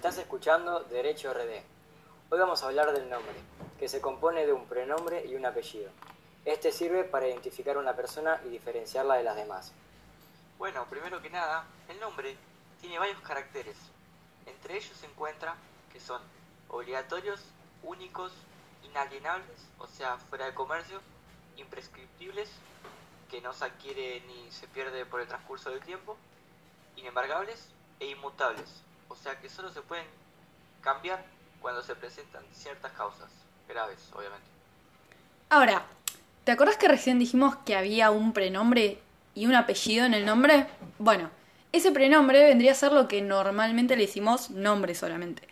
Estás escuchando Derecho RD. Hoy vamos a hablar del nombre, que se compone de un prenombre y un apellido. Este sirve para identificar a una persona y diferenciarla de las demás. Bueno, primero que nada, el nombre tiene varios caracteres. Entre ellos se encuentra que son obligatorios, únicos, inalienables, o sea, fuera de comercio, imprescriptibles, que no se adquiere ni se pierde por el transcurso del tiempo, inembargables e inmutables, o sea que solo se pueden cambiar cuando se presentan ciertas causas, graves, obviamente. Ahora, ¿te acuerdas que recién dijimos que había un prenombre y un apellido en el nombre? Bueno, ese prenombre vendría a ser lo que normalmente le decimos nombre solamente.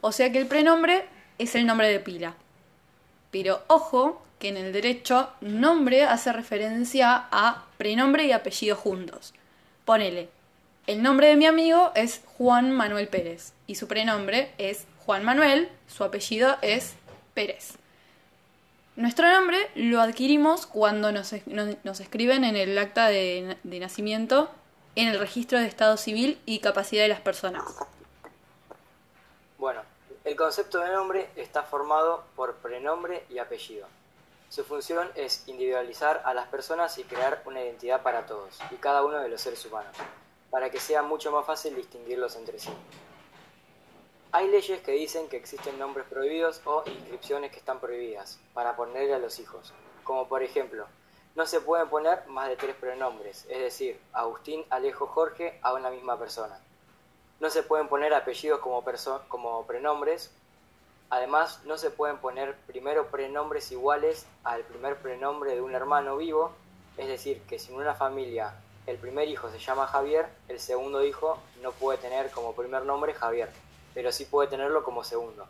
O sea que el prenombre es el nombre de pila. Pero ojo que en el derecho nombre hace referencia a prenombre y apellido juntos. Ponele, el nombre de mi amigo es Juan Manuel Pérez y su prenombre es Juan Manuel, su apellido es Pérez. Nuestro nombre lo adquirimos cuando nos, escriben en el acta de, de nacimiento en el registro de estado civil y capacidad de las personas. Bueno, el concepto de nombre está formado por prenombre y apellido. Su función es individualizar a las personas y crear una identidad para todos y cada uno de los seres humanos para que sea mucho más fácil distinguirlos entre sí. Hay leyes que dicen que existen nombres prohibidos o inscripciones que están prohibidas para ponerle a los hijos, como por ejemplo, no se pueden poner más de tres pronombres, es decir, Agustín, Alejo, Jorge a una misma persona. No se pueden poner apellidos como, como prenombres. Además, no se pueden poner primero prenombres iguales al primer prenombre de un hermano vivo, es decir, que si en una familia el primer hijo se llama Javier, el segundo hijo no puede tener como primer nombre Javier, pero sí puede tenerlo como segundo.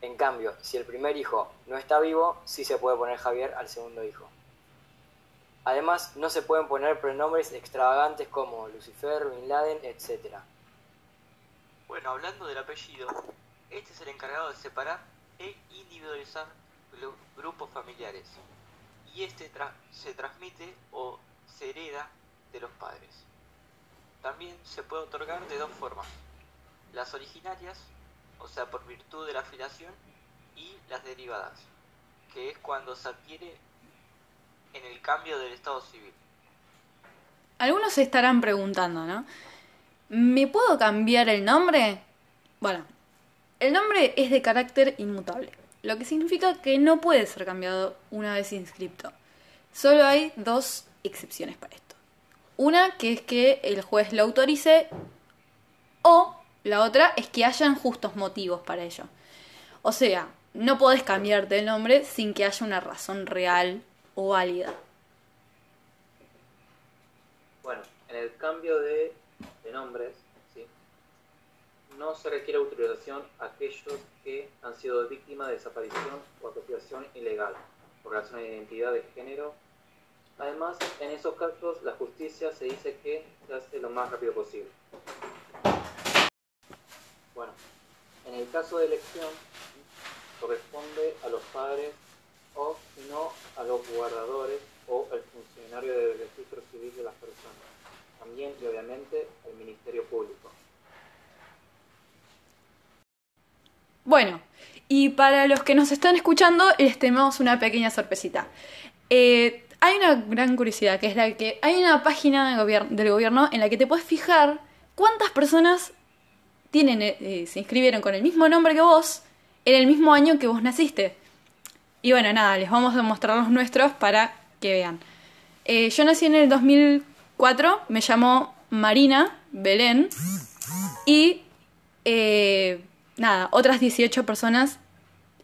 En cambio, si el primer hijo no está vivo, sí se puede poner Javier al segundo hijo. Además, no se pueden poner pronombres extravagantes como Lucifer, Bin Laden, etc. Bueno, hablando del apellido, este es el encargado de separar e individualizar los grupos familiares. Y este se transmite o se hereda de los padres. También se puede otorgar de dos formas, las originarias, o sea, por virtud de la afiliación, y las derivadas, que es cuando se adquiere en el cambio del estado civil. Algunos se estarán preguntando, ¿no? ¿Me puedo cambiar el nombre? Bueno, el nombre es de carácter inmutable, lo que significa que no puede ser cambiado una vez inscripto. Solo hay dos excepciones para esto. Una que es que el juez lo autorice o la otra es que hayan justos motivos para ello. O sea, no podés cambiarte el nombre sin que haya una razón real o válida. Bueno, en el cambio de, nombres, no se requiere autorización a aquellos que han sido víctimas de desaparición o apropiación ilegal por razón de identidad de género Además, en esos casos, la justicia se dice que se hace lo más rápido posible. Bueno, en el caso de elección, corresponde a los padres o, si no, a los guardadores o al funcionario del registro civil de las personas. También, y obviamente, al Ministerio Público. Bueno, y para los que nos están escuchando, les tenemos una pequeña sorpresita. Eh, hay una gran curiosidad, que es la que hay una página del gobierno en la que te puedes fijar cuántas personas tienen, eh, eh, se inscribieron con el mismo nombre que vos en el mismo año que vos naciste. Y bueno, nada, les vamos a mostrar los nuestros para que vean. Eh, yo nací en el 2004, me llamo Marina Belén y nada, otras 18 personas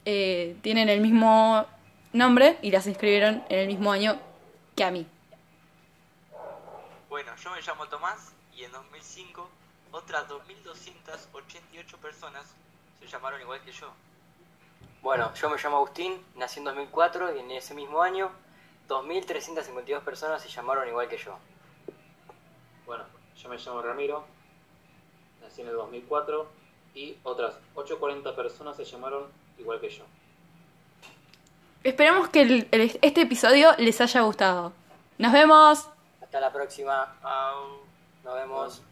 tienen el mismo nombre y las inscribieron en el mismo año a mí. Bueno, yo me llamo Tomás y en 2005 otras 2.288 personas se llamaron igual que yo. Bueno, yo me llamo Agustín, nací en 2004 y en ese mismo año 2.352 personas se llamaron igual que yo. Bueno, yo me llamo Ramiro, nací en el 2004 y otras 840 personas se llamaron igual que yo. Esperamos que este episodio les haya gustado. Nos vemos. Hasta la próxima. Nos vemos.